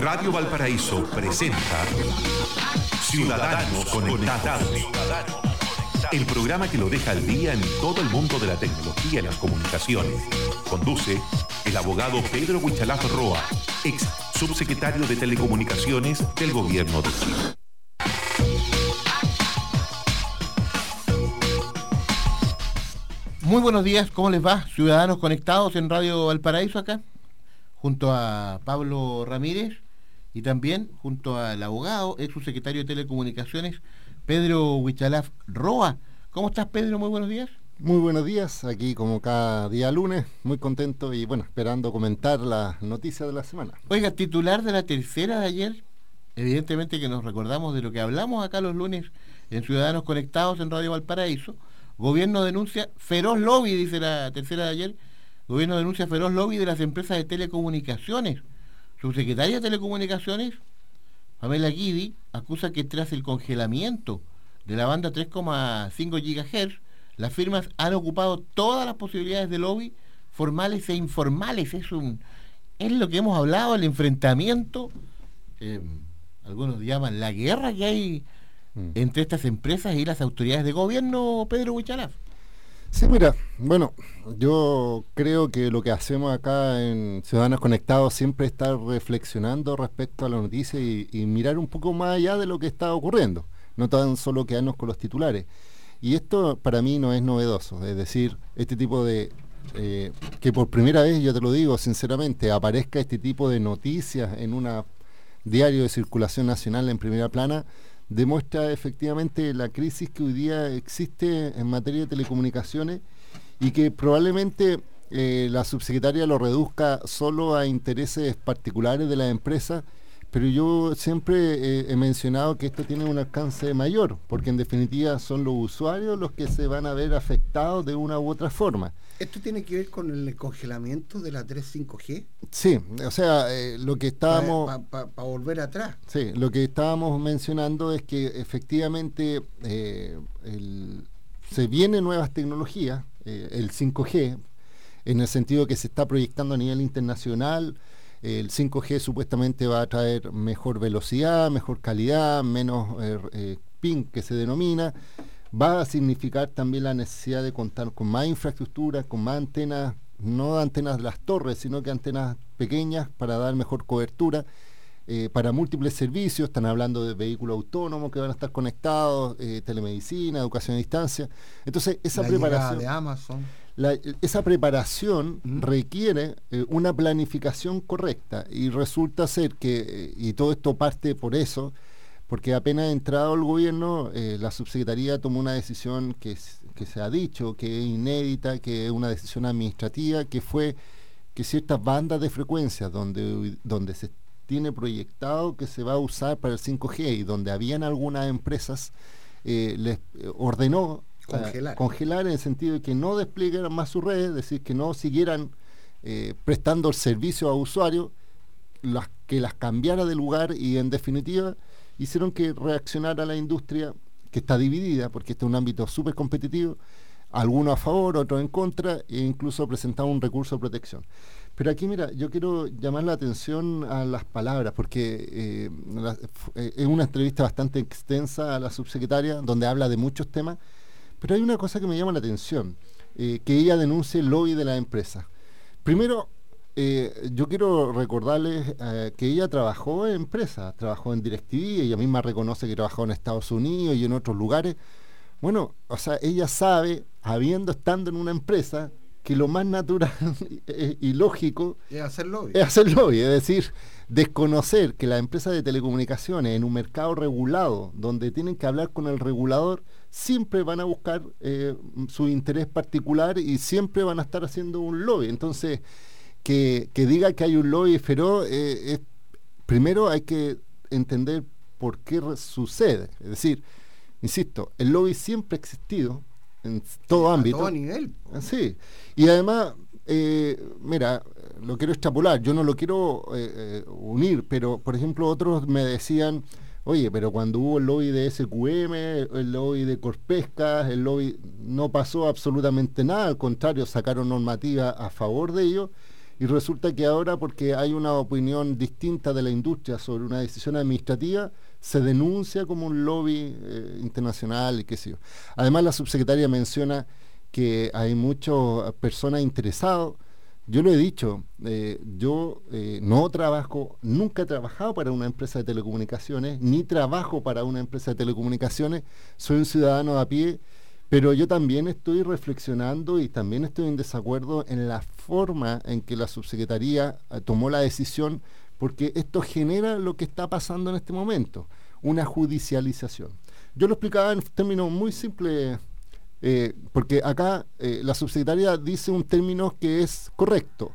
Radio Valparaíso presenta Ciudadanos Conectados. El programa que lo deja al día en todo el mundo de la tecnología y las comunicaciones. Conduce el abogado Pedro Huichalaf Roa, ex subsecretario de Telecomunicaciones del Gobierno de Chile. Muy buenos días, ¿cómo les va? Ciudadanos conectados en Radio Valparaíso acá, junto a Pablo Ramírez y también junto al abogado, ex subsecretario de Telecomunicaciones, Pedro Huichalaf Roa. ¿Cómo estás, Pedro? Muy buenos días. Muy buenos días, aquí como cada día lunes, muy contento y bueno, esperando comentar las noticias de la semana. Oiga, titular de la tercera de ayer, evidentemente que nos recordamos de lo que hablamos acá los lunes en Ciudadanos Conectados en Radio Valparaíso, Gobierno denuncia feroz lobby, dice la tercera de ayer. Gobierno denuncia feroz lobby de las empresas de telecomunicaciones. Subsecretaria de Telecomunicaciones, Pamela Guidi, acusa que tras el congelamiento de la banda 3,5 GHz, las firmas han ocupado todas las posibilidades de lobby formales e informales. Es un es lo que hemos hablado, el enfrentamiento, eh, algunos llaman la guerra que hay Mm. entre estas empresas y las autoridades de gobierno, Pedro Huichalaf? Sí, mira, bueno, yo creo que lo que hacemos acá en Ciudadanos Conectados siempre es estar reflexionando respecto a la noticia y, mirar un poco más allá de lo que está ocurriendo, no tan solo quedarnos con los titulares. Y esto para mí no es novedoso, es decir, este tipo de... Eh, que por primera vez, yo te lo digo sinceramente, aparezca este tipo de noticias en un diario de circulación nacional en primera plana, demuestra efectivamente la crisis que hoy día existe en materia de telecomunicaciones y que probablemente eh, la subsecretaria lo reduzca solo a intereses particulares de la empresa, pero yo siempre eh, he mencionado que esto tiene un alcance mayor, porque en definitiva son los usuarios los que se van a ver afectados de una u otra forma. ¿Esto tiene que ver con el congelamiento de la 35G? Sí, o sea, eh, lo que estábamos... Para volver atrás. Sí, lo que estábamos mencionando es que efectivamente eh, se vienen nuevas tecnologías, eh, el 5G, en el sentido que se está proyectando a nivel internacional, el 5G supuestamente va a traer mejor velocidad, mejor calidad, menos ping que se denomina va a significar también la necesidad de contar con más infraestructura, con más antenas, no antenas de las torres, sino que antenas pequeñas para dar mejor cobertura. Eh, para múltiples servicios, están hablando de vehículos autónomos que van a estar conectados, eh, telemedicina, educación a distancia. Entonces, esa preparación. De Amazon. esa preparación requiere eh, una planificación correcta y resulta ser que, y todo esto parte por eso, porque apenas entrado el gobierno, eh, la subsecretaría tomó una decisión que, se ha dicho, que es inédita, que es una decisión administrativa, que fue que ciertas bandas de frecuencias donde, donde se tiene proyectado que se va a usar para el 5G y donde habían algunas empresas, eh, les eh, ordenó congelar. en el sentido de que no desplegaran más sus redes, es decir, que no siguieran prestando el servicio a usuarios, las, que las cambiara de lugar y en definitiva hicieron que reaccionara la industria, que está dividida, porque este es un ámbito súper competitivo, algunos a favor, otros en contra, e incluso presentaron un recurso de protección. Pero aquí, mira, yo quiero llamar la atención a las palabras, porque eh, eh, es una entrevista bastante extensa a la subsecretaria, donde habla de muchos temas, pero hay una cosa que me llama la atención, eh, que ella denuncie el lobby de la empresa. Primero, eh, yo quiero recordarles eh, que ella trabajó en empresas, trabajó en DirecTV, ella misma reconoce que trabajó en Estados Unidos y en otros lugares. Bueno, o sea, ella sabe, habiendo estando en una empresa, que lo más natural y lógico es hacer lobby. Es hacer lobby, es decir, desconocer que las empresas de telecomunicaciones en un mercado regulado, donde tienen que hablar con el regulador, siempre van a buscar eh, su interés particular y siempre van a estar haciendo un lobby. Entonces, que, diga que hay un lobby feroz, eh, primero hay que entender por qué sucede. Es decir, insisto, el lobby siempre ha existido en todo ámbito. A todo nivel. Ah, sí. Y además, eh, mira, lo quiero extrapolar, yo no lo quiero eh, unir, pero por ejemplo otros me decían, oye, pero cuando hubo el lobby de SQM, el lobby de Corpesca, el lobby no pasó absolutamente nada, al contrario, sacaron normativa a favor de ellos y resulta que ahora porque hay una opinión distinta de la industria sobre una decisión administrativa, se denuncia como un lobby eh, internacional y qué sé yo. Además la subsecretaria menciona que hay muchas personas interesadas. Yo lo he dicho, eh, yo eh, no trabajo, nunca he trabajado para una empresa de telecomunicaciones, ni trabajo para una empresa de telecomunicaciones, soy un ciudadano a pie, pero yo también estoy reflexionando y también estoy en desacuerdo en la forma en que la subsecretaría eh, tomó la decisión, porque esto genera lo que está pasando en este momento, una judicialización. Yo lo explicaba en términos muy simples eh, porque acá eh, la subsecretaria dice un término que es correcto,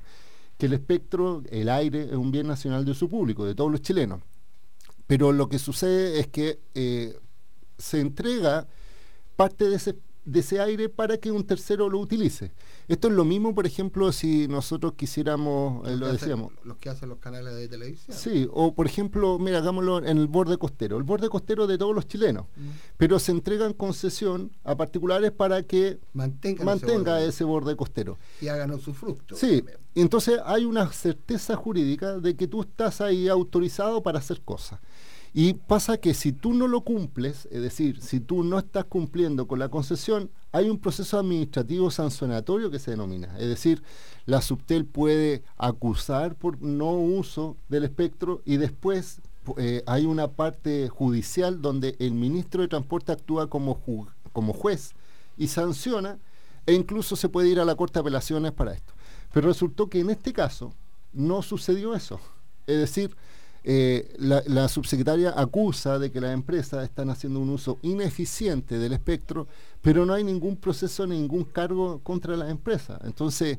que el espectro, el aire, es un bien nacional de su público, de todos los chilenos. Pero lo que sucede es que se entrega parte de ese de ese aire para que un tercero lo utilice. Esto es lo mismo, por ejemplo, si nosotros quisiéramos, eh, lo decíamos. los que hacen los canales de televisión. Sí, o por ejemplo, mira, hagámoslo en el borde costero, el borde costero de todos los chilenos, mm. pero se entregan concesión a particulares para que mantenga ese, borde costero. Y hagan su fruto. Sí, entonces hay una certeza jurídica de que tú estás ahí autorizado para hacer cosas. Y pasa que si tú no lo cumples, es decir, si tú no estás cumpliendo con la concesión, hay un proceso administrativo sancionatorio que se denomina. Es decir, la subtel puede acusar por no uso del espectro y después eh, hay una parte judicial donde el ministro de Transporte actúa como, como juez y sanciona e incluso se puede ir a la Corte de Apelaciones para esto. Pero resultó que en este caso no sucedió eso. Es decir, eh, la, subsecretaria acusa de que las empresas están haciendo un uso ineficiente del espectro, pero no hay ningún proceso, ningún cargo contra las empresas. Entonces,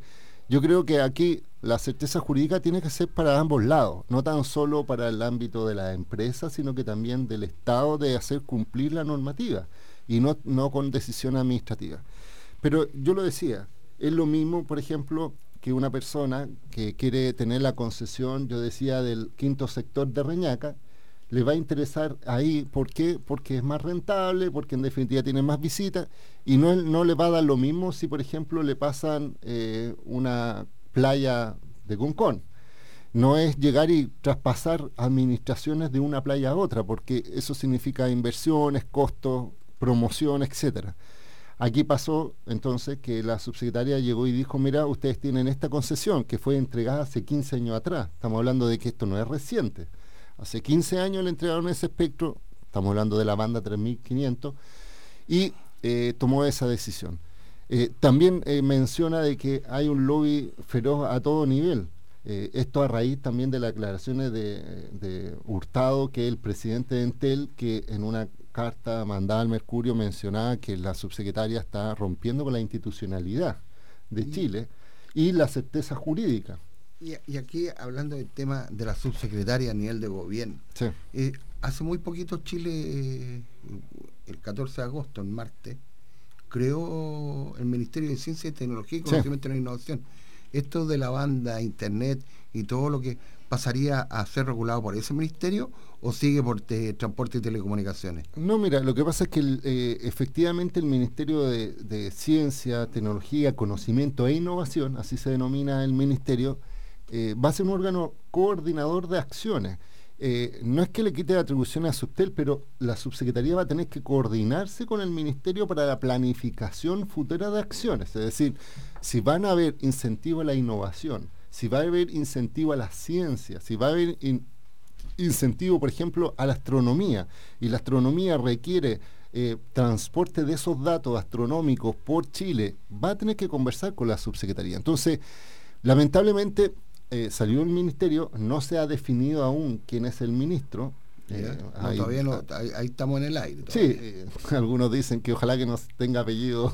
yo creo que aquí la certeza jurídica tiene que ser para ambos lados, no tan solo para el ámbito de la empresa, sino que también del Estado de hacer cumplir la normativa y no, no con decisión administrativa. Pero yo lo decía, es lo mismo, por ejemplo, que una persona que quiere tener la concesión, yo decía, del quinto sector de Reñaca, le va a interesar ahí. ¿Por qué? Porque es más rentable, porque en definitiva tiene más visitas y no, no le va a dar lo mismo si, por ejemplo, le pasan eh, una playa de Concón. No es llegar y traspasar administraciones de una playa a otra, porque eso significa inversiones, costos, promoción, etcétera. Aquí pasó entonces que la subsecretaria llegó y dijo, mira, ustedes tienen esta concesión que fue entregada hace 15 años atrás. Estamos hablando de que esto no es reciente. Hace 15 años le entregaron ese espectro, estamos hablando de la banda 3500, y eh, tomó esa decisión. Eh, también eh, menciona de que hay un lobby feroz a todo nivel. esto a raíz también de las aclaraciones de, de Hurtado, que es el presidente de Entel, que en una carta mandada al Mercurio mencionaba que la subsecretaria está rompiendo con la institucionalidad de Chile y la certeza jurídica. Y, aquí hablando del tema de la subsecretaria a nivel de gobierno, eh, hace muy poquito Chile, eh, el 14 de agosto, en martes, creó el Ministerio de Ciencia y Tecnología y Conocimiento de la Innovación. Esto de la banda, Internet y todo lo que pasaría a ser regulado por ese ministerio o sigue por transporte y telecomunicaciones? No, mira, lo que pasa es que eh, efectivamente el Ministerio de, Ciencia, Tecnología, Conocimiento e Innovación, así se denomina el ministerio, eh, va a ser un órgano coordinador de acciones. Eh, no es que le quite atribuciones a Subtel, pero la subsecretaría va a tener que coordinarse con el ministerio para la planificación futura de acciones. Es decir, si van a haber incentivo a la innovación, si va a haber incentivo a la ciencia, si va a haber incentivo, por ejemplo, a la astronomía, y la astronomía requiere eh, transporte de esos datos astronómicos por Chile, va a tener que conversar con la subsecretaría. Entonces, lamentablemente, eh, salió el ministerio, no se ha definido aún quién es el ministro. Eh, ahí, todavía no, ahí, estamos en el aire. Sí, algunos dicen que ojalá que no tenga apellido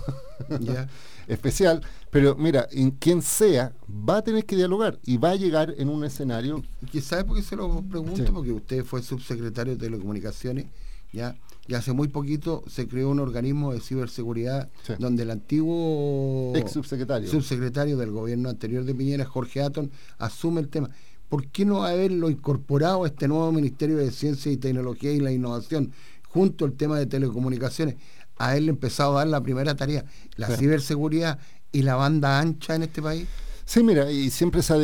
especial, pero mira, en quien sea, va a tener que dialogar y va a llegar en un escenario. ¿Y sabe por qué se lo pregunto? Porque usted fue subsecretario de Telecomunicaciones, ¿ya? Y hace muy poquito se creó un organismo de ciberseguridad donde el antiguo ex subsecretario. subsecretario del gobierno anterior de Piñera, Jorge Aton, asume el tema. ¿Por qué no haberlo incorporado a este nuevo Ministerio de Ciencia y Tecnología y la Innovación junto al tema de telecomunicaciones? Haberle empezado a dar la primera tarea, la ciberseguridad y la banda ancha en este país? Sí, mira, y siempre se ha,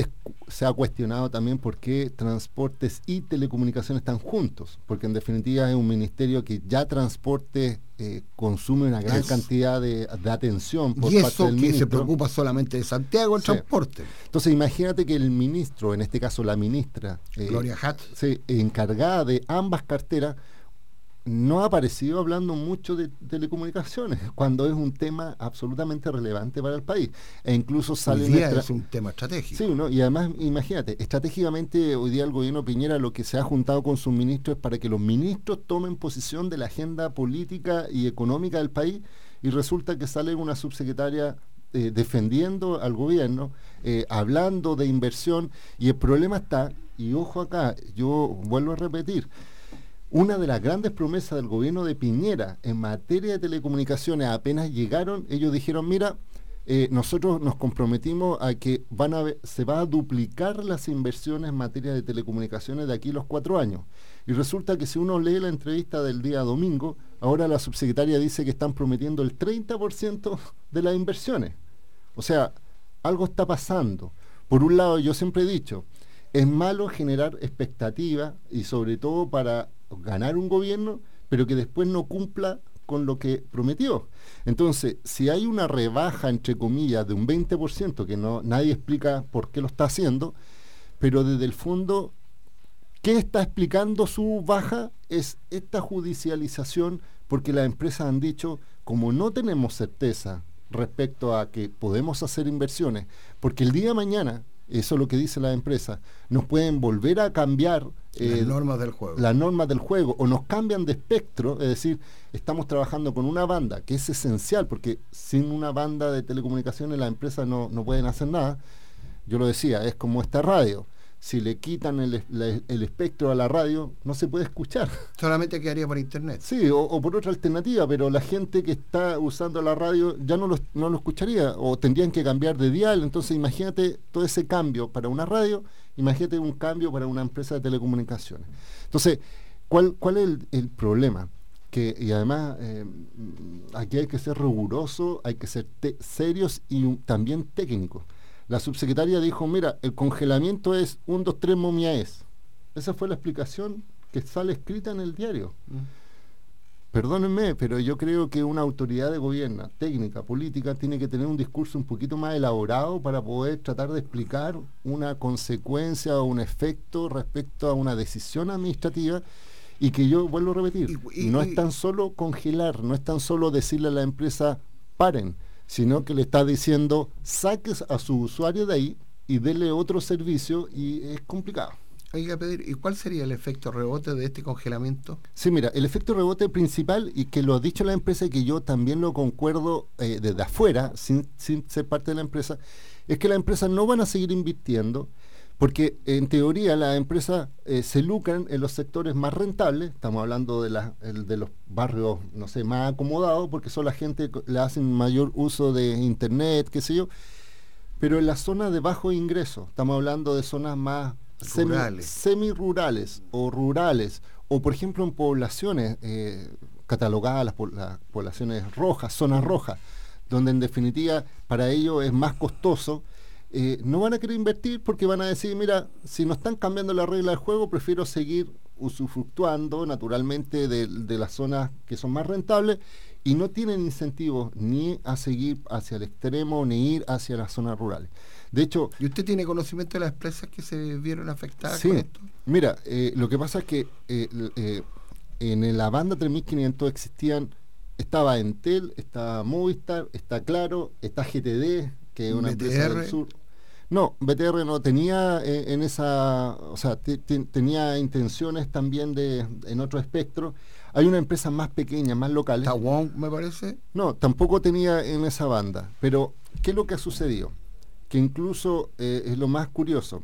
se ha cuestionado también por qué transportes y telecomunicaciones están juntos, porque en definitiva es un ministerio que ya transporte eh, consume una gran cantidad de, atención por y eso que se preocupa solamente de Santiago el transporte. Entonces imagínate que el ministro, en este caso la ministra, eh, Gloria Hatt, encargada de ambas carteras, no ha aparecido hablando mucho de telecomunicaciones, cuando es un tema absolutamente relevante para el país. E incluso sale... Hoy día es un tema estratégico. Sí, ¿no? y además, imagínate, estratégicamente hoy día el gobierno Piñera lo que se ha juntado con sus ministros es para que los ministros tomen posición de la agenda política y económica del país y resulta que sale una subsecretaria eh, defendiendo al gobierno, eh, hablando de inversión y el problema está, y ojo acá, yo vuelvo a repetir, una de las grandes promesas del gobierno de Piñera en materia de telecomunicaciones, apenas llegaron, ellos dijeron, mira, eh, nosotros nos comprometimos a que van a se va a duplicar las inversiones en materia de telecomunicaciones de aquí a los cuatro años. Y resulta que si uno lee la entrevista del día domingo, ahora la subsecretaria dice que están prometiendo el 30% de las inversiones. O sea, algo está pasando. Por un lado, yo siempre he dicho, es malo generar expectativa y sobre todo para ganar un gobierno, pero que después no cumpla con lo que prometió. Entonces, si hay una rebaja, entre comillas, de un 20%, que no, nadie explica por qué lo está haciendo, pero desde el fondo, ¿qué está explicando su baja? Es esta judicialización, porque las empresas han dicho, como no tenemos certeza respecto a que podemos hacer inversiones, porque el día de mañana eso es lo que dice la empresa, nos pueden volver a cambiar las eh, normas del juego. Las normas del juego, o nos cambian de espectro, es decir, estamos trabajando con una banda que es esencial, porque sin una banda de telecomunicaciones las empresas no, no pueden hacer nada. Yo lo decía, es como esta radio si le quitan el, espectro a la radio, no se puede escuchar. Solamente quedaría por internet. Sí, o, por otra alternativa, pero la gente que está usando la radio ya no lo, no lo escucharía, o tendrían que cambiar de dial. Entonces, imagínate todo ese cambio para una radio, imagínate un cambio para una empresa de telecomunicaciones. Entonces, ¿cuál, cuál es el, problema? Que, y además, eh, aquí hay que ser riguroso, hay que ser serios y también técnicos la subsecretaria dijo, mira, el congelamiento es un, dos, tres momiaes. Esa fue la explicación que sale escrita en el diario. Mm. Perdónenme, pero yo creo que una autoridad de gobierno, técnica, política, tiene que tener un discurso un poquito más elaborado para poder tratar de explicar una consecuencia o un efecto respecto a una decisión administrativa y que yo vuelvo a repetir, no es tan solo congelar, no es tan solo decirle a la empresa paren, sino que le está diciendo saques a su usuario de ahí y dele otro servicio y es complicado. Oiga, pedir, ¿y cuál sería el efecto rebote de este congelamiento? Sí, mira, el efecto rebote principal, y que lo ha dicho la empresa y que yo también lo concuerdo eh, desde afuera, sin, sin ser parte de la empresa, es que las empresas no van a seguir invirtiendo, porque en teoría las empresas eh, se lucran en los sectores más rentables, estamos hablando de, de los barrios, no sé, más acomodados, porque son la gente que le hacen mayor uso de internet, qué sé yo, pero en las zonas de bajo ingreso, estamos hablando de zonas más semi-rurales o rurales, o por ejemplo en poblaciones eh, catalogadas, las, las poblaciones rojas, zonas rojas, donde en definitiva para ellos es más costoso eh, no van a querer invertir porque van a decir, mira, si no están cambiando la regla del juego, prefiero seguir usufructuando naturalmente de, las zonas que son más rentables y no tienen incentivos ni a seguir hacia el extremo ni ir hacia las zonas rurales. De hecho... ¿Y usted tiene conocimiento de las empresas que se vieron afectadas sí, esto? Mira, eh, lo que pasa es que eh, en la banda 3500 existían, estaba Entel, estaba Movistar, está Claro, está GTD, que es una empresa del sur. No, BTR no tenía eh, en esa, o sea, tenía intenciones también de en otro espectro. Hay una empresa más pequeña, más local. ¿Tawon, me parece? No, tampoco tenía en esa banda. Pero, ¿qué es lo que ha sucedido? Que incluso eh, es lo más curioso.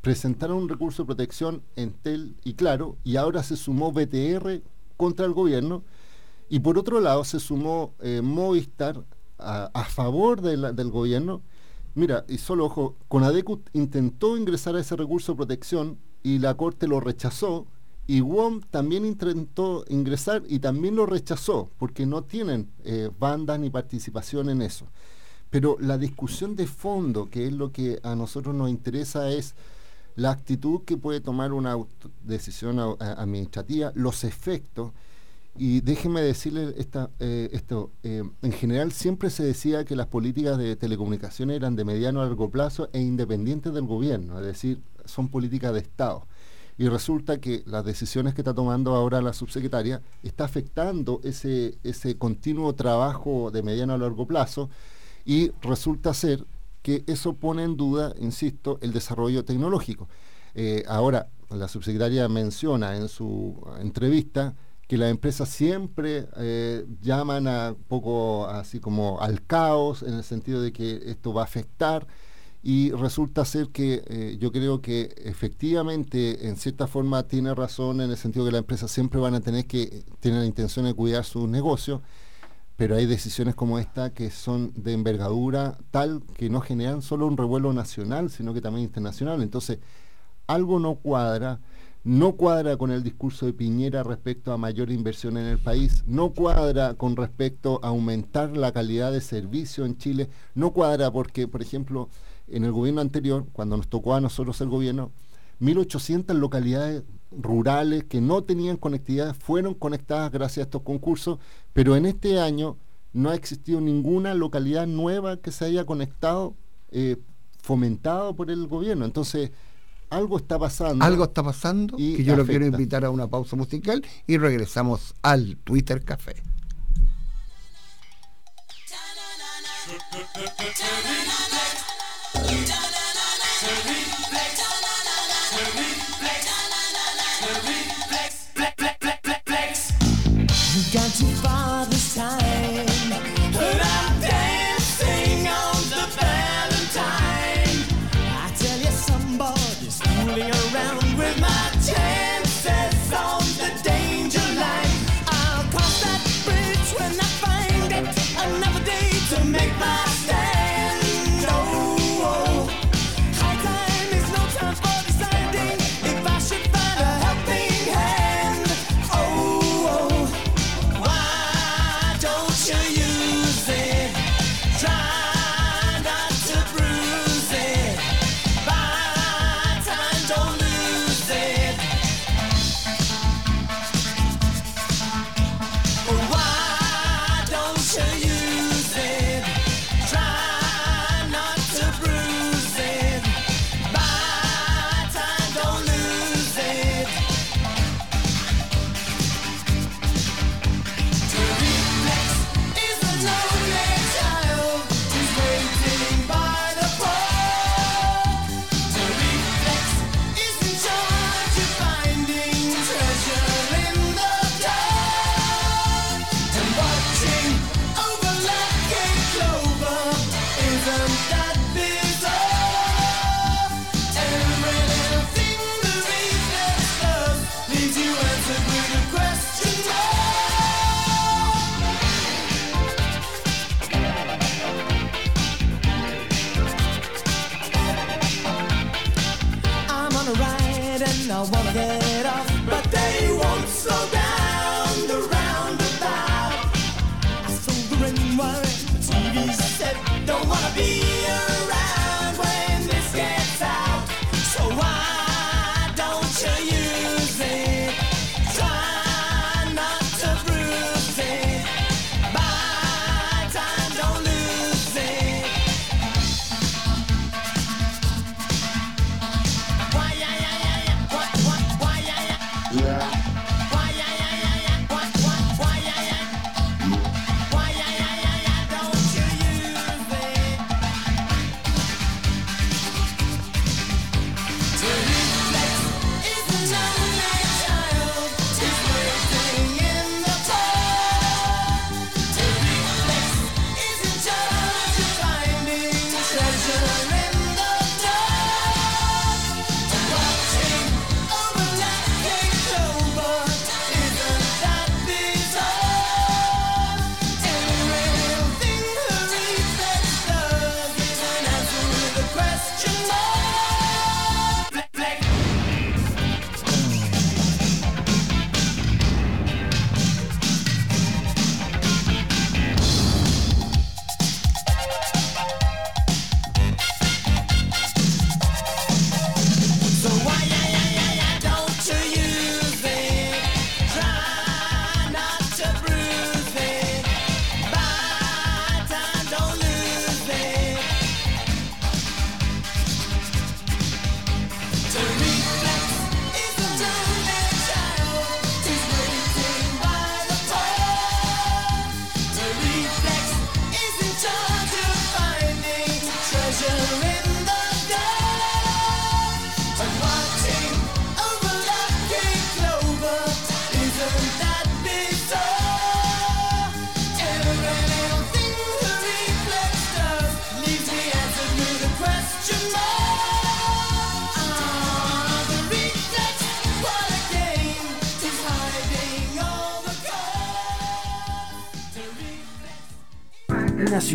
Presentaron un recurso de protección en TEL y Claro, y ahora se sumó BTR contra el gobierno. Y por otro lado se sumó eh, Movistar a, favor del gobierno. Mira, y solo ojo, Conadecu intentó ingresar a ese recurso de protección y la Corte lo rechazó. Y WOM también intentó ingresar y también lo rechazó, porque no tienen eh, bandas ni participación en eso. pero la discusión de fondo, que es lo que a nosotros nos interesa, es la actitud que puede tomar una decisión administrativa, los efectos. Y déjeme decirle esta, eh, esto, eh, en general siempre se decía que las políticas de telecomunicaciones eran de mediano a largo plazo e independientes del gobierno, es decir, son políticas de Estado. Y resulta que las decisiones que está tomando ahora la subsecretaria está afectando ese, ese continuo trabajo de mediano a largo plazo y resulta ser que eso pone en duda, insisto, el desarrollo tecnológico. Eh, ahora, la subsecretaria menciona en su entrevista que las empresas siempre eh, llaman a poco así como al caos en el sentido de que esto va a afectar y resulta ser que eh, yo creo que efectivamente en cierta forma tiene razón en el sentido que las empresas siempre van a tener que tener la intención de cuidar sus negocios pero hay decisiones como esta que son de envergadura tal que no generan solo un revuelo nacional, sino que también internacional. Entonces, algo no cuadra, no cuadra con el discurso de Piñera respecto a mayor inversión en el país, no cuadra con respecto a aumentar la calidad de servicio en Chile, no cuadra porque, por ejemplo, en el gobierno anterior, cuando nos tocó a nosotros el gobierno, 1.800 localidades rurales que no tenían conectividad fueron conectadas gracias a estos concursos, pero en este año no ha existido ninguna localidad nueva que se haya conectado eh, fomentado por el gobierno. Entonces, algo está pasando. Algo está pasando y que yo lo quiero invitar a una pausa musical y regresamos al Twitter Café.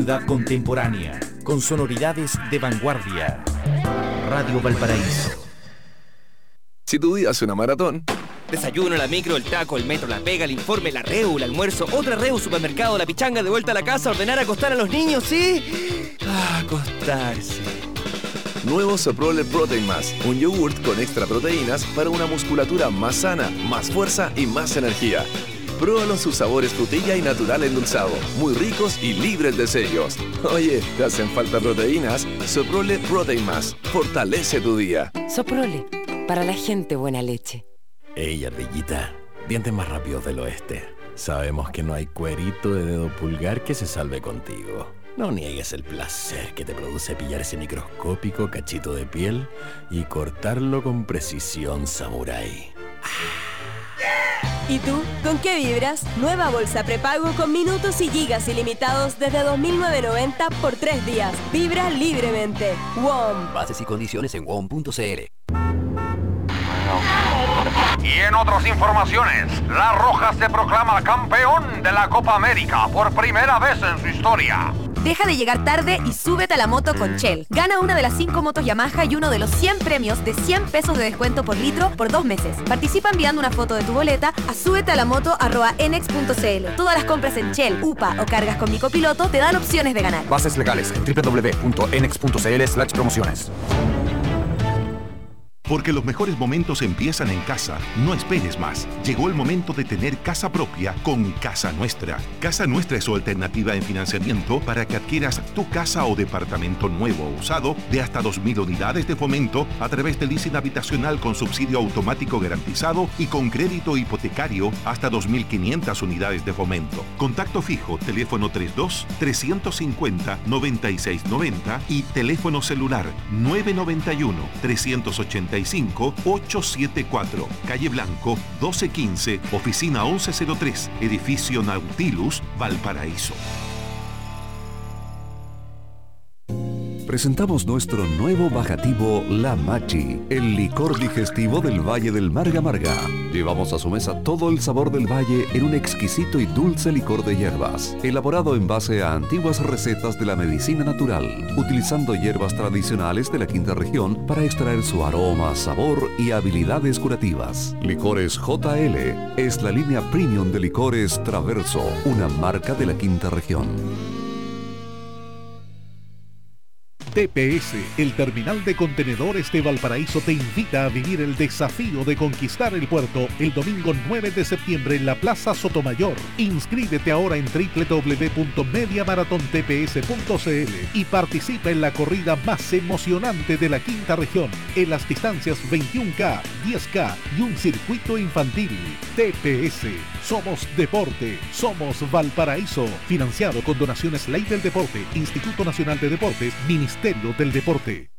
Ciudad contemporánea, con sonoridades de vanguardia. Radio Valparaíso. Si tu día es una maratón, Desayuno, la micro, el taco, el metro, la pega, el informe, la reu, el almuerzo, otra reu, supermercado, la pichanga, de vuelta a la casa, ordenar acostar a los niños, ¿sí? Ah, acostarse. Nuevo Soprole Protein Más, un yogurt con extra proteínas para una musculatura más sana, más fuerza y más energía. Pruébalo sus sabores frutilla y natural endulzado, muy ricos y libres de sellos. Oye, ¿te hacen falta proteínas? Soprole Protein Más, fortalece tu día. Soprole, para la gente buena leche. Ey, ardillita, dientes más rápidos del oeste. Sabemos que no hay cuerito de dedo pulgar que se salve contigo. No niegues el placer que te produce pillar ese microscópico cachito de piel y cortarlo con precisión samurái. ¿Y tú? ¿Con qué vibras? Nueva bolsa prepago con minutos y gigas ilimitados desde 2.990 por tres días. Vibra libremente. WOM. Bases y condiciones en WOM.cl. Y en otras informaciones, La Roja se proclama campeón de la Copa América por primera vez en su historia. Deja de llegar tarde y súbete a la moto con Shell. Gana una de las 5 motos Yamaha y uno de los 100 premios de 100 pesos de descuento por litro por dos meses. Participa enviando una foto de tu boleta a súbete a la moto enex.cl. Todas las compras en Shell, UPA o cargas con mi copiloto te dan opciones de ganar. Bases legales en www.enex.cl slash promociones. Porque los mejores momentos empiezan en casa. No esperes más. Llegó el momento de tener casa propia con Casa Nuestra. Casa Nuestra es su alternativa en financiamiento para que adquieras tu casa o departamento nuevo o usado de hasta 2.000 unidades de fomento a través del leasing habitacional con subsidio automático garantizado y con crédito hipotecario hasta 2.500 unidades de fomento. Contacto fijo, teléfono 32 350 9690 y teléfono celular 991 380 874, calle Blanco 1215, oficina 1103, edificio Nautilus, Valparaíso. Presentamos nuestro nuevo bajativo La Machi, el licor digestivo del Valle del Marga Marga. Llevamos a su mesa todo el sabor del valle en un exquisito y dulce licor de hierbas, elaborado en base a antiguas recetas de la medicina natural, utilizando hierbas tradicionales de la quinta región para extraer su aroma, sabor y habilidades curativas. Licores JL es la línea premium de licores Traverso, una marca de la quinta región. TPS, el terminal de contenedores de Valparaíso, te invita a vivir el desafío de conquistar el puerto el domingo 9 de septiembre en la Plaza Sotomayor. Inscríbete ahora en www.mediamaratontps.cl y participa en la corrida más emocionante de la quinta región en las distancias 21K, 10K y un circuito infantil. TPS, somos deporte, somos Valparaíso, financiado con donaciones Ley del Deporte, Instituto Nacional de Deportes, Ministerio del Deporte.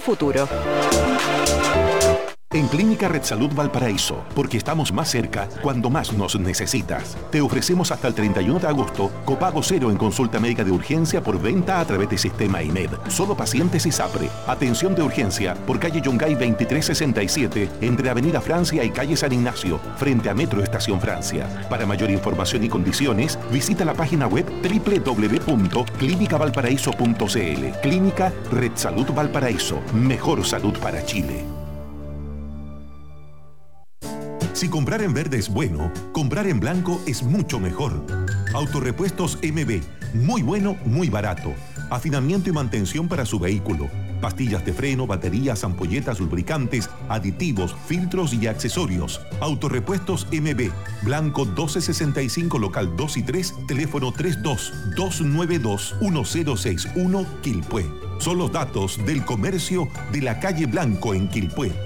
futuro. En Clínica Red Salud Valparaíso, porque estamos más cerca cuando más nos necesitas. Te ofrecemos hasta el 31 de agosto copago cero en consulta médica de urgencia por venta a través del sistema IMED. Solo pacientes y SAPRE. Atención de urgencia por calle Yungay 2367, entre Avenida Francia y calle San Ignacio, frente a Metro Estación Francia. Para mayor información y condiciones, visita la página web www.clinicavalparaíso.cl. Clínica Red Salud Valparaíso. Mejor salud para Chile. Si comprar en verde es bueno, comprar en blanco es mucho mejor. Autorepuestos MB, muy bueno, muy barato. Afinamiento y mantención para su vehículo. Pastillas de freno, baterías, ampolletas, lubricantes, aditivos, filtros y accesorios. Autorepuestos MB, Blanco 1265, local 2 y 3, teléfono 32-292-1061, Quilpué. Son los datos del comercio de la calle Blanco en Quilpué.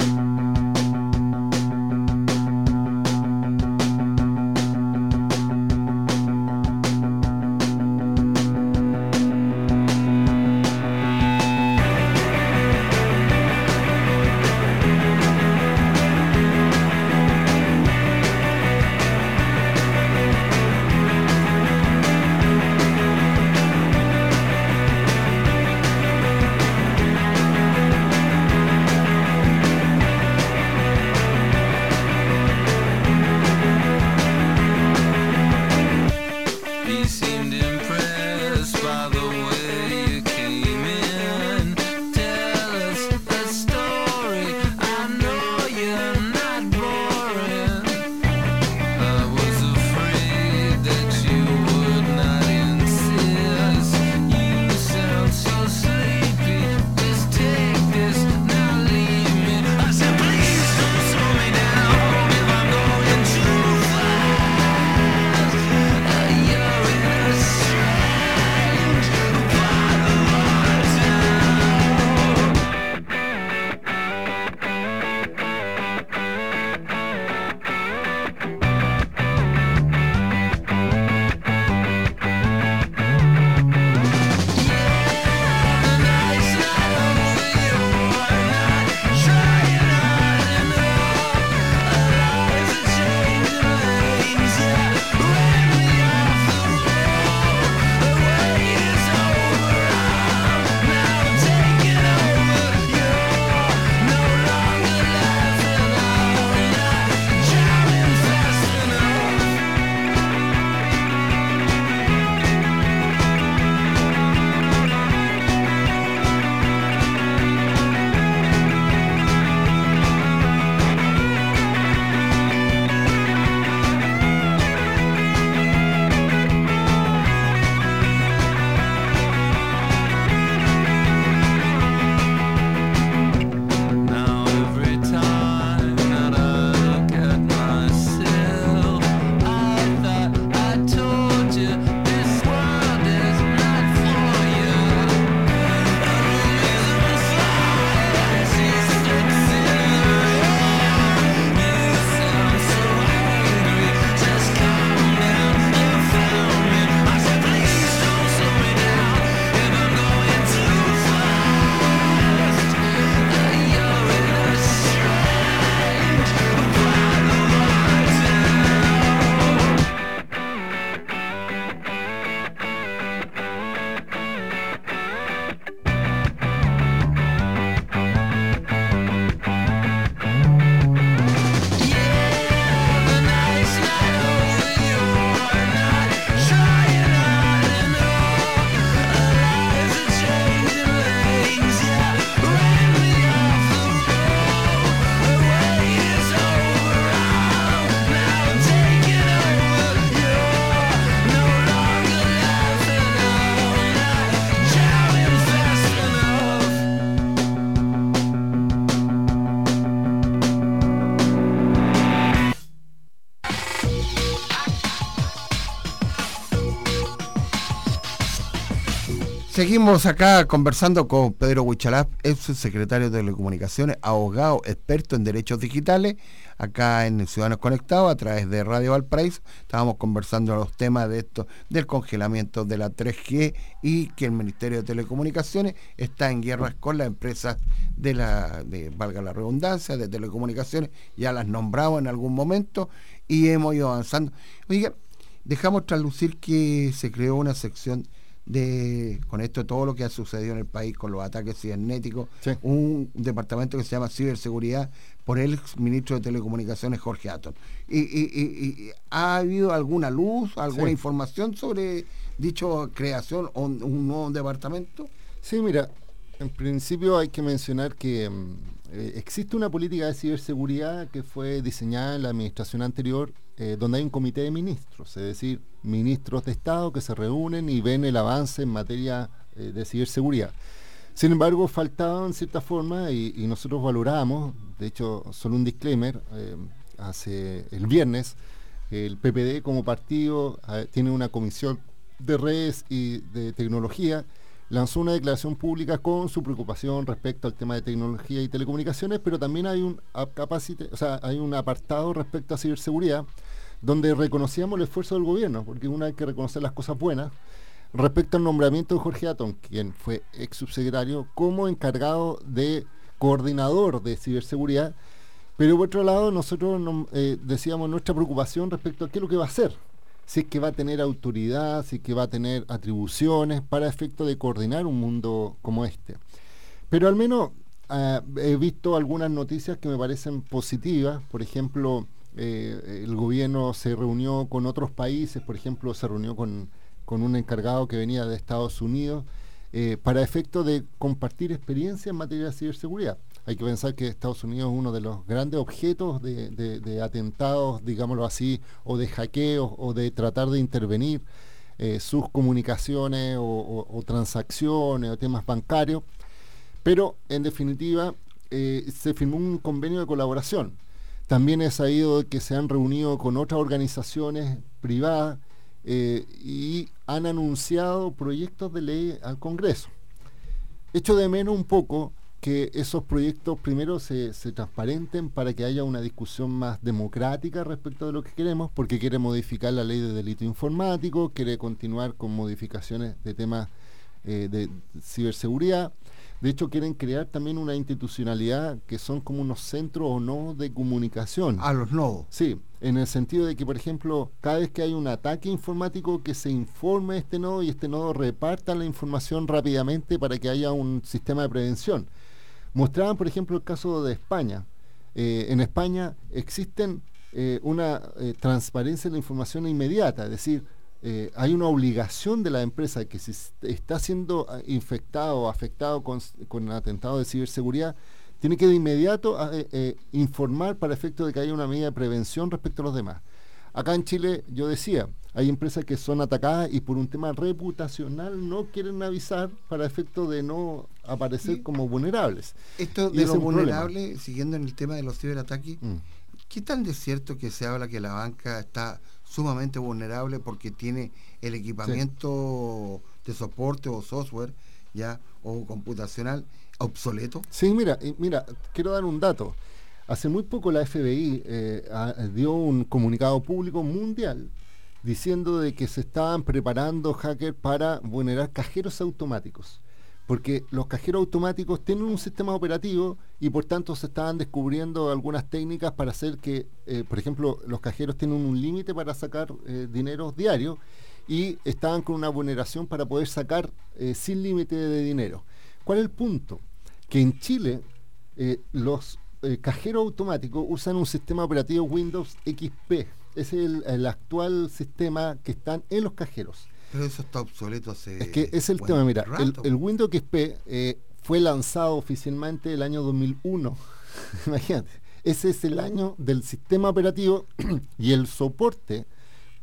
Seguimos acá conversando con Pedro Huichalaf, ex secretario de Telecomunicaciones, abogado, experto en derechos digitales, acá en Ciudadanos Conectados a través de Radio Valparaíso. Estábamos conversando los temas de esto, del congelamiento de la 3G y que el Ministerio de Telecomunicaciones está en guerras con las empresas de la, de, valga la redundancia, de telecomunicaciones, ya las nombramos en algún momento y hemos ido avanzando. Oiga, dejamos traslucir que se creó una sección de con esto todo lo que ha sucedido en el país con los ataques cibernéticos, un departamento que se llama ciberseguridad por el ministro de telecomunicaciones Jorge Aton. Y, y- y- y ha habido alguna luz, alguna Sí. información sobre dicho creación o un, un nuevo departamento? Sí, mira, en principio hay que mencionar que mm, eh, existe una política de ciberseguridad que fue diseñada en la administración anterior, eh, donde hay un comité de ministros, es decir, ministros de Estado que se reúnen y ven el avance en materia eh, de ciberseguridad. Sin embargo, faltaba en cierta forma y, nosotros valoramos, de hecho, solo un disclaimer, eh, hace el viernes, el PPD como partido tiene una comisión de redes y de tecnología, lanzó una declaración pública con su preocupación respecto al tema de tecnología y telecomunicaciones, pero también hay un apartado respecto a ciberseguridad donde reconocíamos el esfuerzo del gobierno, porque una hay que reconocer las cosas buenas, respecto al nombramiento de Jorge Atón, quien fue ex subsecretario, como encargado de coordinador de ciberseguridad, pero por otro lado nosotros nos, eh, decíamos nuestra preocupación respecto a qué es lo que va a hacer, si es que va a tener autoridad, si es que va a tener atribuciones para efecto de coordinar un mundo como este. Pero al menos ah, he visto algunas noticias que me parecen positivas, por ejemplo, eh, el gobierno se reunió con otros países, por ejemplo, se reunió con, con un encargado que venía de Estados Unidos, eh, para efecto de compartir experiencia en materia de ciberseguridad. Hay que pensar que Estados Unidos es uno de los grandes objetos de, de- atentados, digámoslo así, o de hackeos, o de tratar de intervenir eh, sus comunicaciones o, transacciones o temas bancarios. Pero, en definitiva, se firmó un convenio de colaboración. También he sabido que se han reunido con otras organizaciones privadas eh, y han anunciado proyectos de ley al Congreso. Echo de menos un poco que esos proyectos primero se, se transparenten para que haya una discusión más democrática respecto de lo que queremos, porque quiere modificar la ley de delito informático, quiere continuar con modificaciones de temas eh, de ciberseguridad. De hecho, quieren crear también una institucionalidad que son como unos centros o no de comunicación. A los nodos. Sí, en el sentido de que, por ejemplo, cada vez que hay un ataque informático, que se informe este nodo y este nodo reparta la información rápidamente para que haya un sistema de prevención. Mostraban, por ejemplo, el caso de España. Eh, en España existen eh, una eh, transparencia de la información inmediata, es decir, eh, hay una obligación de la empresa que si está siendo ah, infectado o afectado con, con atentado de ciberseguridad, tiene que de inmediato ah, eh, eh, informar para efecto de que haya una medida de prevención respecto a los demás. Acá en Chile, yo decía, hay empresas que son atacadas y por un tema reputacional no quieren avisar para efecto de no aparecer como vulnerables. Esto de lo un problema. vulnerable, siguiendo en el tema de los ciberataques, Mm. ¿qué tan de cierto que se habla que la banca está sumamente vulnerable porque tiene el equipamiento de soporte o software ya o computacional obsoleto? Sí, mira, mira, quiero dar un dato. Hace muy poco la FBI eh, dio un comunicado público mundial diciendo de que se estaban preparando hackers para vulnerar cajeros automáticos. Porque los cajeros automáticos tienen un sistema operativo y por tanto se estaban descubriendo algunas técnicas para hacer que, eh, por ejemplo, los cajeros tienen un límite para sacar eh, dinero diario y estaban con una vulneración para poder sacar eh, sin límite de dinero. ¿Cuál es el punto? Que en Chile los cajeros automáticos usan un sistema operativo Windows XP. Es el actual sistema que están en los cajeros. Pero eso está obsoleto hace Es que es el buen tema, mira, el, rato. el Windows XP eh, fue lanzado oficialmente el año 2001. Imagínate, ese es el año del sistema operativo y el soporte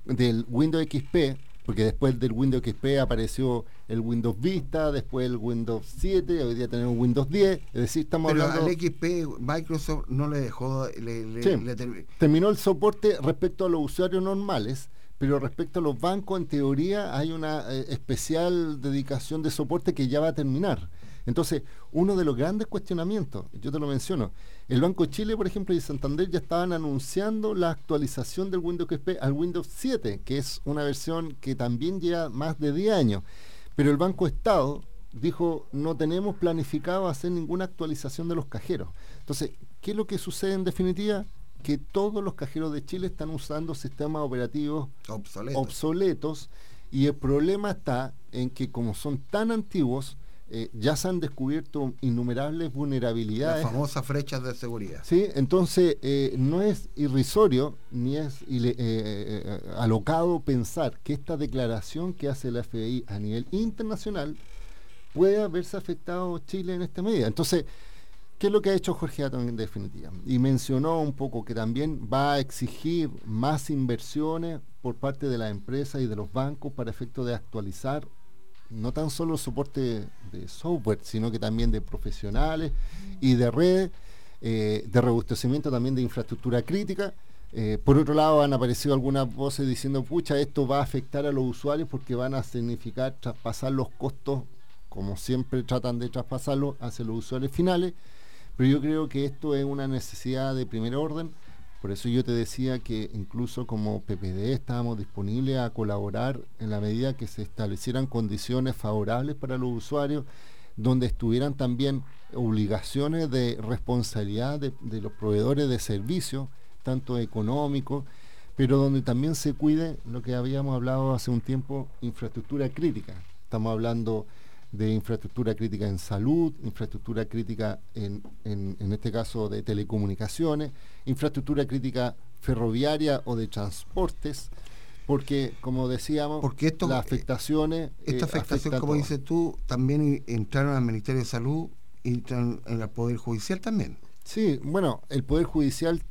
del Windows XP, porque después del Windows XP apareció el Windows Vista, después el Windows 7, hoy día tenemos Windows 10, es decir, estamos Pero hablando... al XP Microsoft no le dejó, le, le- Sí, le termi- terminó el soporte respecto a los usuarios normales, pero respecto a los bancos, en teoría, hay una eh, especial dedicación de soporte que ya va a terminar. Entonces, uno de los grandes cuestionamientos, yo te lo menciono, el Banco de Chile, por ejemplo, y Santander ya estaban anunciando la actualización del Windows XP al Windows 7, que es una versión que también lleva más de 10 años. Pero el Banco Estado dijo, no tenemos planificado hacer ninguna actualización de los cajeros. Entonces, ¿qué es lo que sucede en definitiva? Que todos los cajeros de Chile están usando sistemas operativos Obsoletos. obsoletos y el problema está en que como son tan antiguos, eh, ya se han descubierto innumerables las vulnerabilidades. famosas flechas de seguridad. Sí, entonces eh, no es irrisorio ni es eh, eh, alocado pensar que esta declaración que hace la FBI a nivel internacional puede haberse afectado Chile en esta medida. Entonces, ¿Qué es lo que ha hecho Jorge Atón en definitiva? Y mencionó un poco que también va a exigir más inversiones por parte de la empresa y de los bancos para efecto de actualizar no tan solo el soporte de software, sino que también de profesionales y de redes, eh, de robustecimiento también de infraestructura crítica. Eh, por otro lado, han aparecido algunas voces diciendo, pucha, esto va a afectar a los usuarios porque van a significar traspasar los costos, como siempre tratan de traspasarlo, hacia los usuarios finales. Pero yo creo que esto es una necesidad de primer orden. Por eso yo te decía que incluso como PPD estábamos disponibles a colaborar en la medida que se establecieran condiciones favorables para los usuarios, donde estuvieran también obligaciones de responsabilidad de, de los proveedores de servicios, tanto económicos, pero donde también se cuide lo que habíamos hablado hace un tiempo, infraestructura crítica. Estamos hablando de infraestructura crítica en salud, infraestructura crítica en, en, en, este caso de telecomunicaciones, infraestructura crítica ferroviaria o de transportes, porque como decíamos, porque esto, las afectaciones... Esta eh, afectación, como dices tú, también entraron al Ministerio de Salud y entraron en el Poder Judicial también. Sí, bueno, el Poder Judicial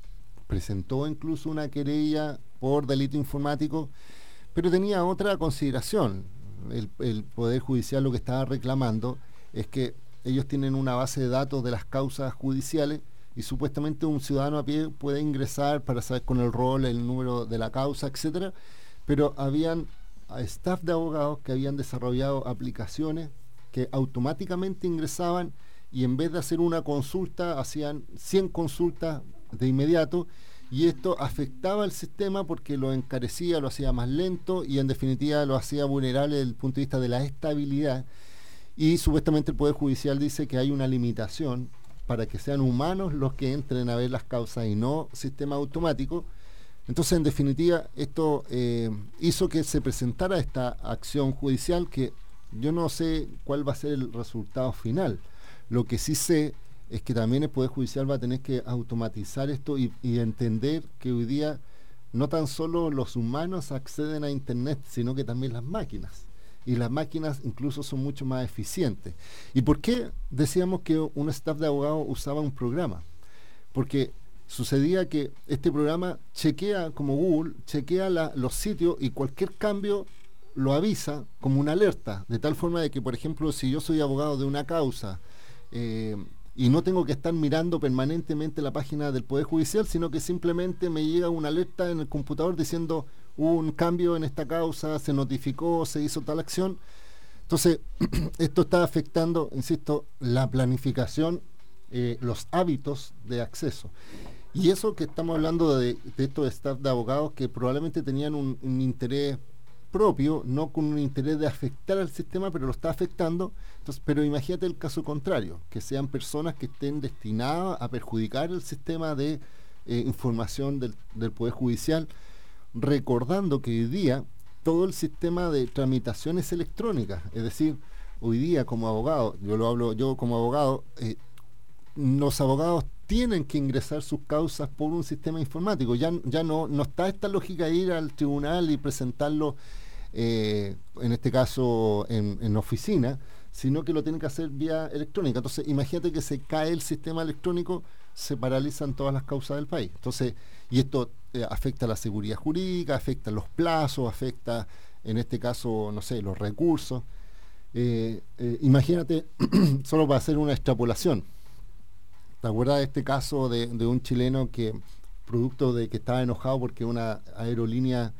presentó incluso una querella por delito informático, pero tenía otra consideración el, Poder Judicial lo que estaba reclamando es que ellos tienen una base de datos de las causas judiciales y supuestamente un ciudadano a pie puede ingresar para saber con el rol, el número de la causa, etcétera, pero habían staff de abogados que habían desarrollado aplicaciones que automáticamente ingresaban y en vez de hacer una consulta hacían 100 consultas de inmediato y esto afectaba al sistema porque lo encarecía, lo hacía más lento y en definitiva lo hacía vulnerable desde el punto de vista de la estabilidad. Y supuestamente el Poder Judicial dice que hay una limitación para que sean humanos los que entren a ver las causas y no sistema automático. Entonces, en definitiva, esto eh, hizo que se presentara esta acción judicial que yo no sé cuál va a ser el resultado final. Lo que sí sé es que también el Poder Judicial va a tener que automatizar esto y, entender que hoy día no tan solo los humanos acceden a Internet, sino que también las máquinas. Y las máquinas incluso son mucho más eficientes. ¿Y por qué decíamos que un staff de abogados usaba un programa? Porque sucedía que este programa chequea, como Google, chequea los sitios y cualquier cambio lo avisa como una alerta, de tal forma de que, por ejemplo, si yo soy abogado de una causa, eh, y no tengo que estar mirando permanentemente la página del Poder Judicial, sino que simplemente me llega una alerta en el computador diciendo hubo un cambio en esta causa, se notificó, se hizo tal acción. Entonces, esto está afectando, insisto, la planificación, eh, los hábitos de acceso. Y eso que estamos hablando de, estos staff de abogados que probablemente tenían un interés propio, no con un interés de afectar al sistema, pero lo está afectando. Entonces, pero imagínate el caso contrario, que sean personas que estén destinadas a perjudicar el sistema de eh, información del, del, Poder Judicial, recordando que hoy día todo el sistema de tramitaciones electrónicas, es decir, hoy día como abogado, yo lo hablo yo como abogado, eh, los abogados tienen que ingresar sus causas por un sistema informático. Ya, ya no, no está esta lógica de ir al tribunal y presentarlo, eh, en este caso, en, oficina, sino que lo tienen que hacer vía electrónica. Entonces, imagínate que se cae el sistema electrónico, se paralizan todas las causas del país. Entonces, y esto eh, afecta la seguridad jurídica, afecta los plazos, afecta, en este caso, no sé, los recursos. Eh, imagínate, solo para hacer una extrapolación, ¿Te acuerdas de este caso de, de, un chileno que, producto de que estaba enojado porque una aerolínea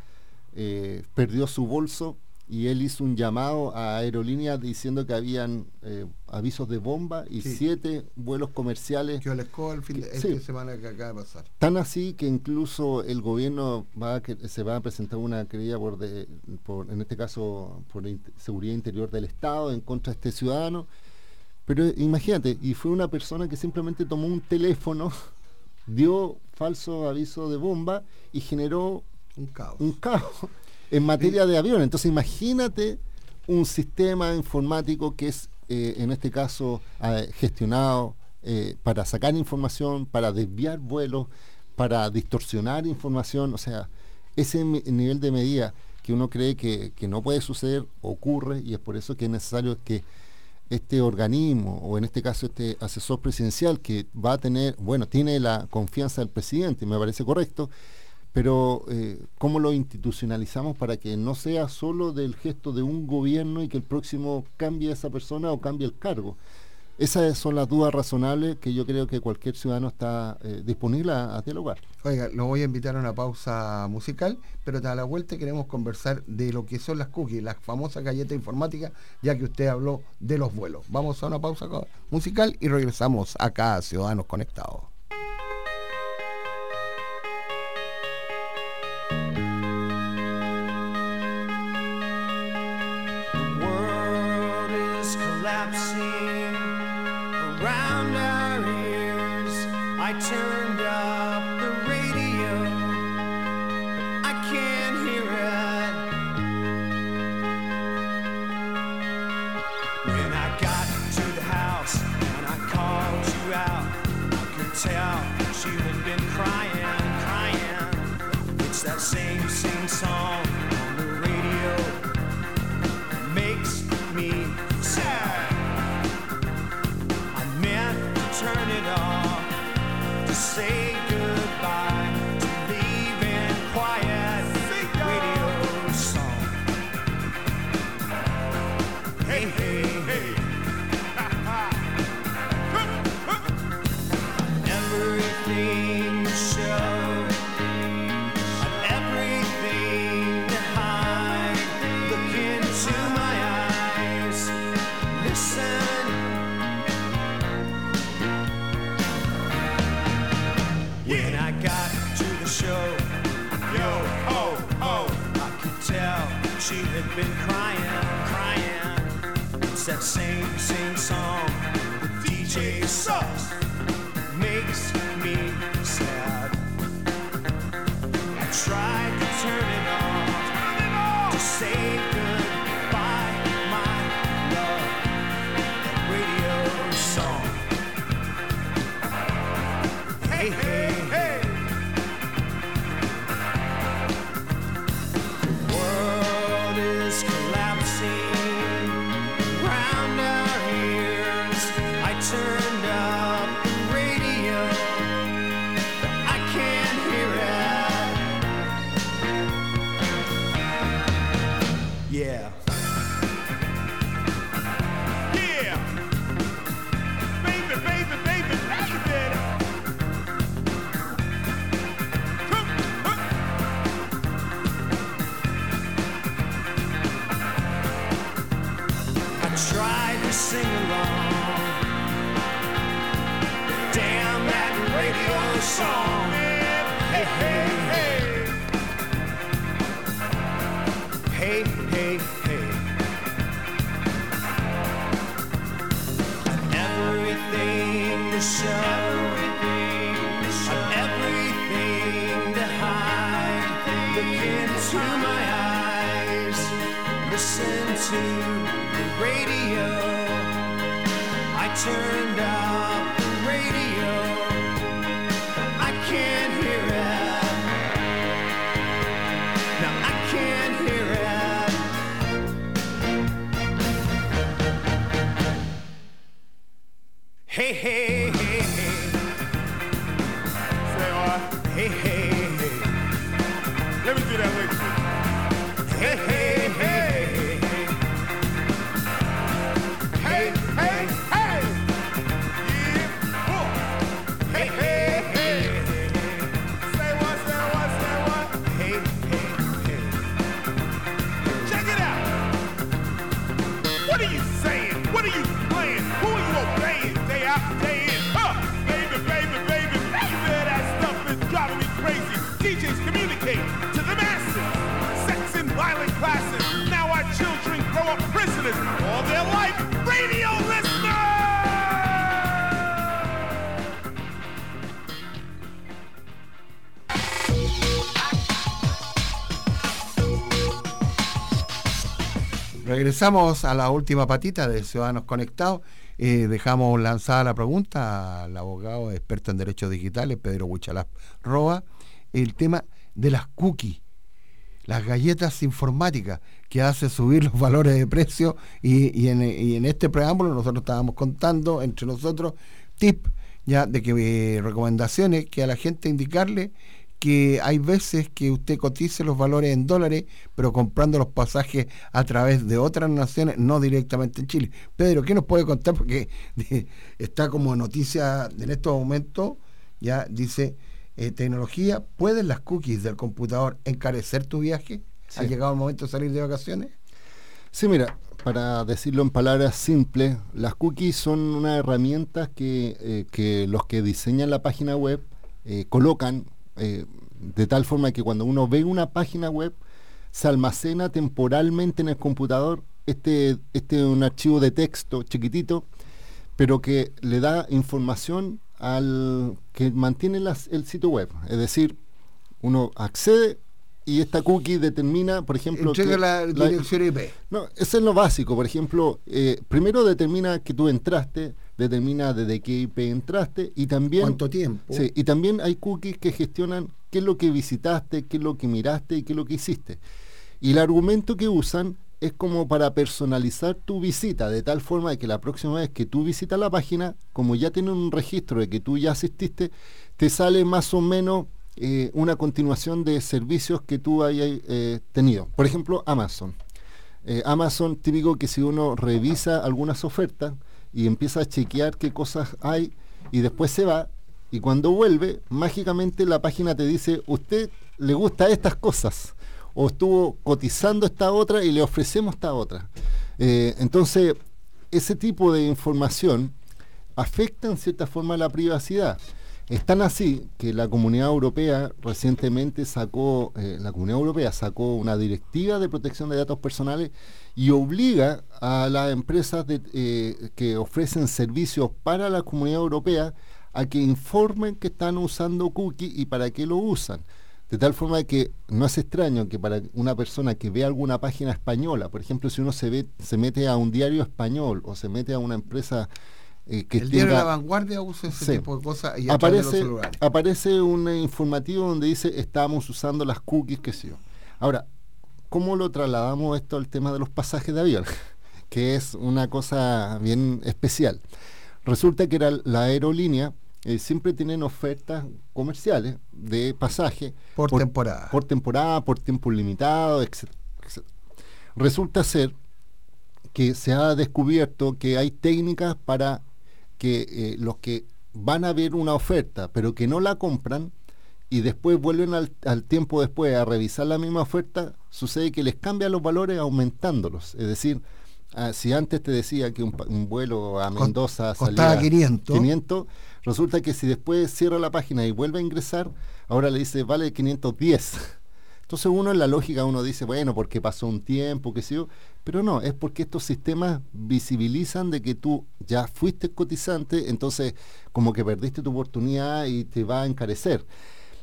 eh, perdió su bolso y él hizo un llamado a aerolíneas diciendo que habían eh, avisos de bomba y sí. siete vuelos comerciales. El fin de, sí. esta semana que acaba de pasar. Tan así que incluso el gobierno va a, que, se va a presentar una querella por, de, por en este caso, por in seguridad interior del Estado en contra de este ciudadano pero imagínate, y fue una persona que simplemente tomó un teléfono, dio falso aviso de bomba y generó un caos, un caos en materia de avión. Entonces imagínate un sistema informático que es, eh, en este caso, eh, gestionado eh, para sacar información, para desviar vuelos, para distorsionar información. O sea, ese nivel de medida que uno cree que, que no puede suceder ocurre y es por eso que es necesario que este organismo, o en este caso este asesor presidencial que va a tener, bueno, tiene la confianza del presidente, me parece correcto, pero eh, ¿cómo lo institucionalizamos para que no sea solo del gesto de un gobierno y que el próximo cambie a esa persona o cambie el cargo? Esas son las dudas razonables que yo creo que cualquier ciudadano está eh, disponible a, a dialogar. Oiga, lo voy a invitar a una pausa musical, pero a la vuelta queremos conversar de lo que son las cookies, las famosas galletas informáticas, ya que usted habló de los vuelos. Vamos a una pausa musical y regresamos acá a Ciudadanos Conectados. The world is collapsing I turned up the radio, I can't hear it. When I got to the house and I called you out, I could tell she had been crying, crying. It's that same, same that same, same song. The DJ sucks, makes me sad. I tried to turn it off Regresamos a la última patita de Ciudadanos Conectados. Eh, dejamos lanzada la pregunta al abogado experto en derechos digitales, Pedro Huichalaf Roa, el tema de las cookies. las galletas informáticas que hace subir los valores de precio y, en, este preámbulo nosotros estábamos contando entre nosotros tip ya de que eh, recomendaciones que a la gente indicarle que hay veces que usted cotice los valores en dólares, pero comprando los pasajes a través de otras naciones, no directamente en Chile. Pedro, ¿qué nos puede contar? Porque de- está como noticia en estos momentos, ya dice, eh, tecnología, ¿pueden las cookies del computador encarecer tu viaje? ¿Ha Sí. llegado el momento de salir de vacaciones? Sí, mira, para decirlo en palabras simples, las cookies son una herramienta que, eh, que los que diseñan la página web eh, colocan eh, de tal forma que cuando uno ve una página web se almacena temporalmente en el computador este, este un archivo de texto chiquitito, pero que le da información al que mantiene las- el sitio web. Es decir, uno accede y esta cookie determina, por ejemplo, Entrega que la dirección IP. no, eso es lo básico. Por ejemplo, eh, primero determina que tú entraste, determina desde qué IP entraste y también... ¿Cuánto tiempo? Sí, y también hay cookies que gestionan qué es lo que visitaste, qué es lo que miraste y qué es lo que hiciste. Y el argumento que usan es como para personalizar tu visita, de tal forma de que la próxima vez que tú visitas la página, como ya tienen un registro de que tú ya asististe, te sale más o menos eh, una continuación de servicios que tú hayas eh, tenido. Por ejemplo, Amazon. Eh, Amazon, típico que si uno revisa algunas ofertas y empieza a chequear qué cosas hay y después se va y cuando vuelve, mágicamente la página te dice, usted le gusta estas cosas o estuvo cotizando esta otra y le ofrecemos esta otra. Eh, entonces, ese tipo de información afecta en cierta forma la privacidad. Es tan así que la Comunidad Europea recientemente sacó, eh, la Comunidad Europea sacó una directiva de protección de datos personales y obliga a las empresas de, eh, que ofrecen servicios para la Comunidad Europea a que informen que están usando cookie y para qué lo usan. De tal forma que no es extraño que para una persona que ve alguna página española, por ejemplo, si uno se, ve, se mete a un diario español o se mete a una empresa eh, que el diario tenga- La Vanguardia usa ese Sí. tipo de cosas y los aparece, aparece un eh, informativo donde dice estamos usando las cookies que sé yo. Ahora, ¿cómo lo trasladamos esto al tema de los pasajes de avión? que es una cosa bien especial. Resulta que era la aerolínea eh, siempre tienen ofertas comerciales de pasaje Por temporada. por temporada, por tiempo limitado, etc. Resulta ser que se ha descubierto que hay técnicas para que eh, los que van a ver una oferta pero que no la compran y después vuelven al, al tiempo después a revisar la misma oferta, sucede que les cambian los valores aumentándolos. Es decir, ah, si antes te decía que un, un vuelo a Mendoza costaba salía 500. 500, resulta que si después cierra la página y vuelve a ingresar, ahora le dice vale 510. Entonces uno en la lógica uno dice, bueno, porque pasó un tiempo, qué sé yo, pero no, es porque estos sistemas visibilizan de que tú ya fuiste cotizante, entonces como que perdiste tu oportunidad y te va a encarecer.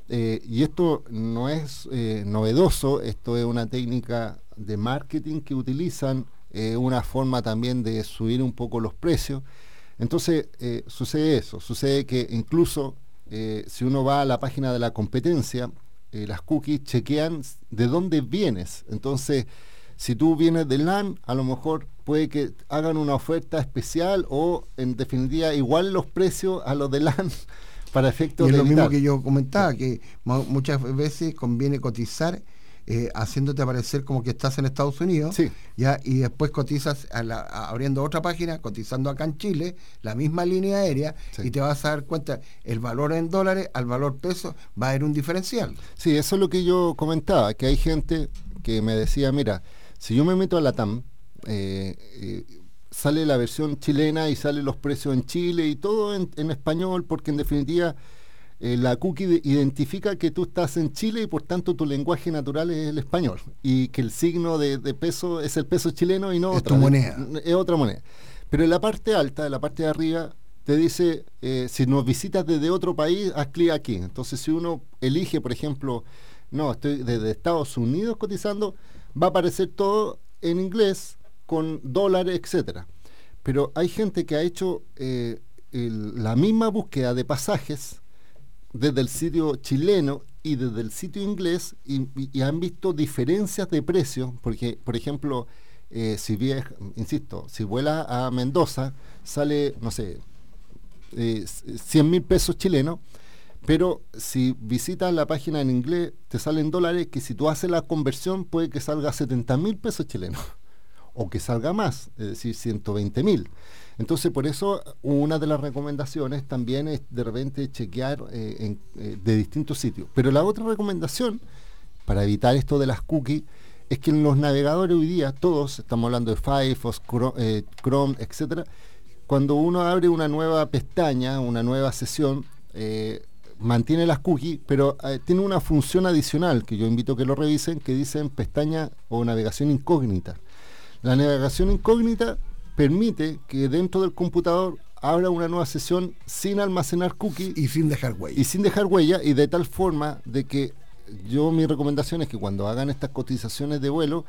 Eh, y esto no es eh, novedoso, esto es una técnica de marketing que utilizan, eh, una forma también de subir un poco los precios. Entonces eh, sucede eso, sucede que incluso si uno va a la página de la competencia, eh, las cookies chequean de dónde vienes. Entonces, si tú vienes de LAN, a lo mejor puede que hagan una oferta especial o en definitiva igual los precios a los de LAN para efectos Y es de lo mismo que yo comentaba, que mu- muchas veces conviene cotizar eh, haciéndote aparecer como que estás en Estados Unidos, ya y después cotizas a la- a- abriendo otra página, cotizando acá en Chile, la misma línea aérea, y te vas a dar cuenta, el valor en dólares al valor peso va a haber un diferencial. Sí, eso es lo que yo comentaba, que hay gente que me decía, mira, si yo me meto a la TAM, eh, eh, sale la versión chilena y salen los precios en Chile y todo en, en español, porque en definitiva eh, la cookie de- identifica que tú estás en Chile y por tanto tu lenguaje natural es el español y que el signo de, de peso es el peso chileno y no Es otra, tu moneda. es otra moneda. Pero en la parte alta, en la parte de arriba, te dice, eh, si nos visitas desde otro país, haz clic aquí. Entonces, si uno elige, por ejemplo, no, estoy desde Estados Unidos cotizando, va a aparecer todo en inglés, con dólares, etcétera. Pero hay gente que ha hecho eh, el- la misma búsqueda de pasajes desde el sitio chileno y desde el sitio inglés y, han visto diferencias de precios, porque, por ejemplo, eh, si viaja, insisto, si vuela a Mendoza, sale, no sé, eh, 100 mil pesos chilenos, pero si visitas la página en inglés, te salen dólares que si tú haces la conversión puede que salga 70 mil pesos chilenos, o que salga más, es decir, 120 mil. Entonces, por eso, una de las recomendaciones también es de repente chequear eh, eh, de distintos sitios. Pero la otra recomendación, para evitar esto de las cookies, es que en los navegadores hoy día, todos, estamos hablando de Firefox, Chrome, eh, Chrome etcétera, cuando uno abre una nueva pestaña, una nueva sesión, eh, mantiene las cookies, pero tiene una función adicional que yo invito a que lo revisen, que dicen pestaña o navegación incógnita. La navegación incógnita permite que dentro del computador abra una nueva sesión sin almacenar cookies y sin dejar huella. Y sin dejar huella y de tal forma de que yo mi recomendación es que cuando hagan estas cotizaciones de vuelo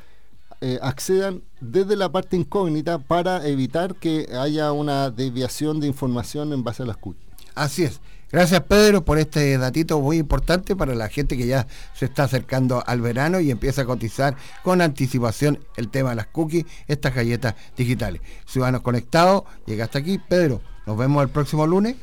eh, accedan desde la parte incógnita para evitar que haya una desviación de información en base a las cookies. Así es. Gracias Pedro por este datito muy importante para la gente que ya se está acercando al verano y empieza a cotizar con anticipación el tema de las cookies, estas galletas digitales. Ciudadanos conectados, llega hasta aquí. Pedro, nos vemos el próximo lunes.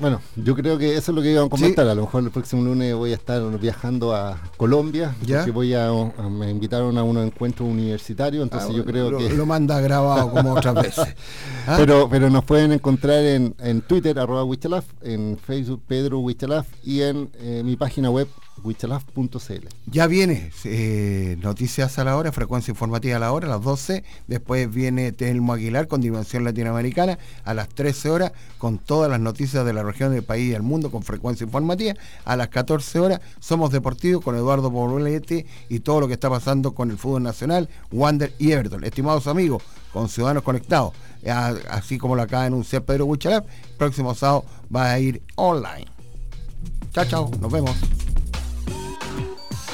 Bueno, yo creo que eso es lo que iban a comentar. A lo mejor el próximo lunes voy a estar viajando a Colombia, ¿Ya? porque voy a, a- me invitaron a unos encuentros universitarios, entonces Ah, yo creo lo- que lo manda grabado como otras veces. ¿Ah? Pero, pero nos pueden encontrar en, en Twitter, arroba Wichalaf, en Facebook, Pedro Wichalaf, y en eh, mi página web, wichalaf.cl. Ya viene eh, Noticias a la hora, frecuencia informativa a la hora, a las 12. Después viene Telmo Aguilar con Dimensión Latinoamericana a las 13 horas con todas las noticias de la región, del país y del mundo con frecuencia informativa. A las 14 horas Somos Deportivos con Eduardo Poblete y todo lo que está pasando con el fútbol nacional, Wander y Everton. Estimados amigos, con Ciudadanos Conectados, así como lo acaba de anunciar Pedro Huichalaf, próximo sábado va a ir online. Chao, chao, nos vemos.